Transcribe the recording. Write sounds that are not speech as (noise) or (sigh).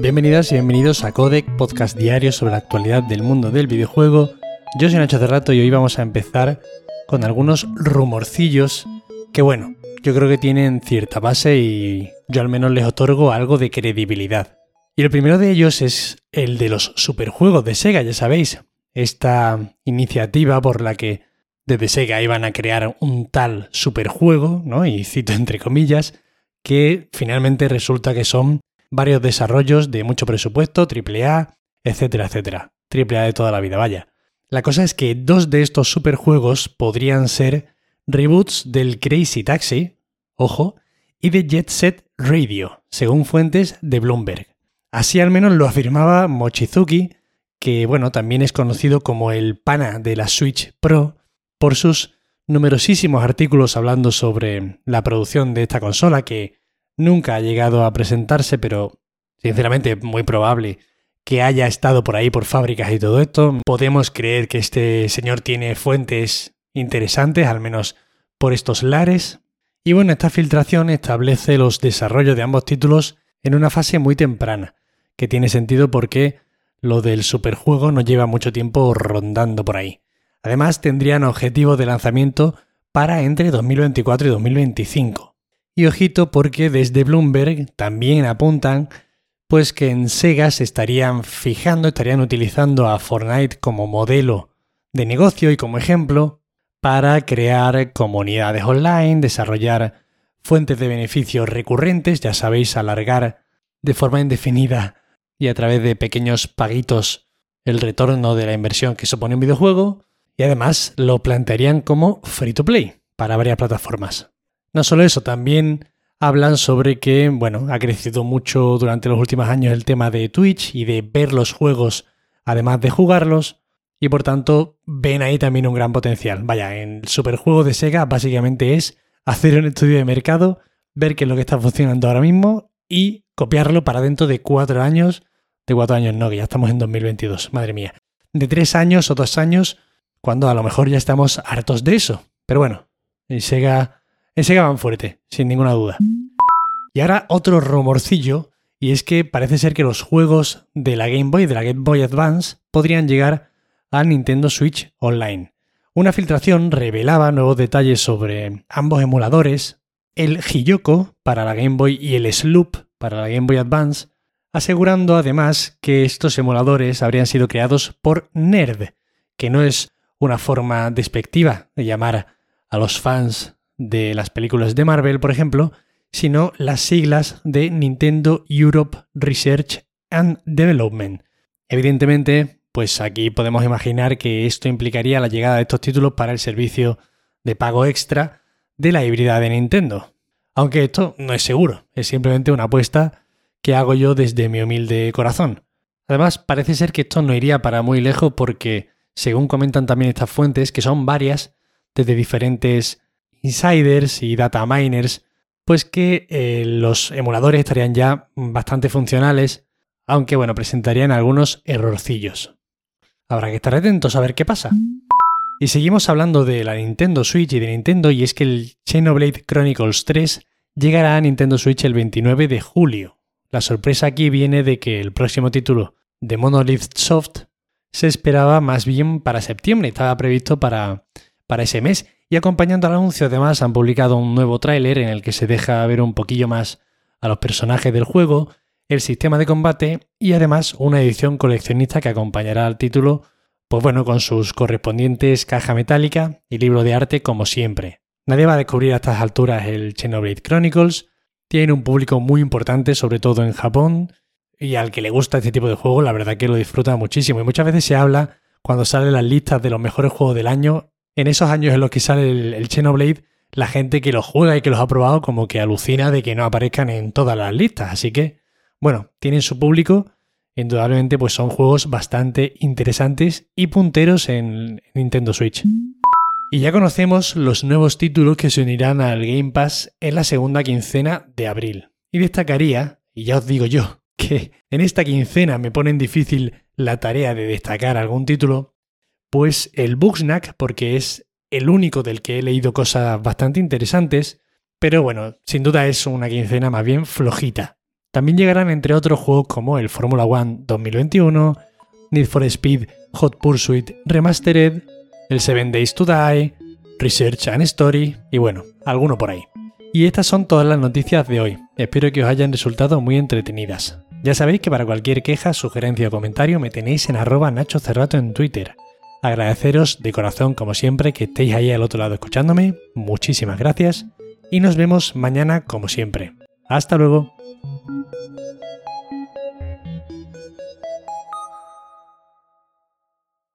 Bienvenidas y bienvenidos a Codec, podcast diario sobre la actualidad del mundo del videojuego. Yo soy Nacho Cerrato y hoy vamos a empezar con algunos rumorcillos que bueno, yo creo que tienen cierta base y yo al menos les otorgo algo de credibilidad. Y el primero de ellos es el de los superjuegos de Sega, ya sabéis, esta iniciativa por la que desde Sega iban a crear un tal superjuego, ¿no? Y cito entre comillas, que finalmente resulta que son varios desarrollos de mucho presupuesto, AAA, etcétera, etcétera. AAA de toda la vida, vaya. La cosa es que dos de estos superjuegos podrían ser reboots del Crazy Taxi, ojo, y de Jet Set Radio, según fuentes de Bloomberg. Así al menos lo afirmaba Mochizuki, que bueno, también es conocido como el pana de la Switch Pro por sus numerosísimos artículos hablando sobre la producción de esta consola que nunca ha llegado a presentarse, pero sinceramente muy probable que haya estado por ahí por fábricas y todo esto. Podemos creer que este señor tiene fuentes interesantes, al menos por estos lares. Y bueno, esta filtración establece los desarrollos de ambos títulos en una fase muy temprana, que tiene sentido porque lo del superjuego no lleva mucho tiempo rondando por ahí. Además, tendrían objetivo de lanzamiento para entre 2024 y 2025. Y ojito porque desde Bloomberg también apuntan pues que en Sega se estarían fijando, estarían utilizando a Fortnite como modelo de negocio y como ejemplo para crear comunidades online, desarrollar fuentes de beneficios recurrentes, ya sabéis, alargar de forma indefinida y a través de pequeños paguitos el retorno de la inversión que supone un videojuego, y además lo plantearían como free to play para varias plataformas. No solo eso, también hablan sobre que, bueno, ha crecido mucho durante los últimos años el tema de Twitch y de ver los juegos además de jugarlos, y por tanto ven ahí también un gran potencial. Vaya, en el superjuego de Sega básicamente es hacer un estudio de mercado, ver qué es lo que está funcionando ahora mismo y copiarlo para dentro de cuatro años. De cuatro años no, que ya estamos en 2022, madre mía. De tres años o dos años cuando a lo mejor ya estamos hartos de eso. Pero bueno, en Sega, van fuerte, sin ninguna duda. Y ahora otro rumorcillo, y es que parece ser que los juegos de la Game Boy, de la Game Boy Advance, podrían llegar a Nintendo Switch Online. Una filtración revelaba nuevos detalles sobre ambos emuladores, el Hiyoko para la Game Boy y el Sloop para la Game Boy Advance, asegurando además que estos emuladores habrían sido creados por Nerd, que no es una forma despectiva de llamar a los fans de las películas de Marvel, por ejemplo, sino las siglas de Nintendo Europe Research and Development. Evidentemente, pues aquí podemos imaginar que esto implicaría la llegada de estos títulos para el servicio de pago extra de la híbrida de Nintendo. Aunque esto no es seguro, es simplemente una apuesta que hago yo desde mi humilde corazón. Además, parece ser que esto no iría para muy lejos porque según comentan también estas fuentes, que son varias, desde diferentes insiders y data miners, pues que eh, los emuladores estarían ya bastante funcionales, aunque bueno, presentarían algunos errorcillos. Habrá que estar atentos a ver qué pasa. Y seguimos hablando de la Nintendo Switch y de Nintendo, y es que el Xenoblade Chronicles 3 llegará a Nintendo Switch el 29 de julio. La sorpresa aquí viene de que el próximo título de Monolith Soft se esperaba más bien para septiembre, estaba previsto para, para ese mes. Y acompañando al anuncio, además, han publicado un nuevo tráiler en el que se deja ver un poquillo más a los personajes del juego, el sistema de combate y además una edición coleccionista que acompañará al título, pues bueno, con sus correspondientes caja metálica y libro de arte como siempre. Nadie va a descubrir a estas alturas el Xenoblade Chronicles, tiene un público muy importante, sobre todo en Japón, y al que le gusta este tipo de juego, la verdad que lo disfruta muchísimo. Y muchas veces se habla, cuando salen las listas de los mejores juegos del año, en esos años en los que sale el, el la gente que los juega y que los ha probado como que alucina de que no aparezcan en todas las listas. Así que, bueno, tienen su público. Indudablemente, pues son juegos bastante interesantes y punteros en Nintendo Switch. Y ya conocemos los nuevos títulos que se unirán al Game Pass en la segunda quincena de abril. Y destacaría, y ya os digo yo, (laughs) que en esta quincena me ponen difícil la tarea de destacar algún título, pues el Booksnack, porque es el único del que he leído cosas bastante interesantes, pero bueno, sin duda es una quincena más bien flojita. También llegarán entre otros juegos como el Formula One 2021, Need for Speed Hot Pursuit Remastered, el Seven Days to Die, Research and Story y bueno, alguno por ahí. Y estas son todas las noticias de hoy. Espero que os hayan resultado muy entretenidas. Ya sabéis que para cualquier queja, sugerencia o comentario me tenéis en arroba Nacho Cerrato en Twitter. Agradeceros de corazón como siempre que estéis ahí al otro lado escuchándome. Muchísimas gracias. Y nos vemos mañana como siempre. Hasta luego.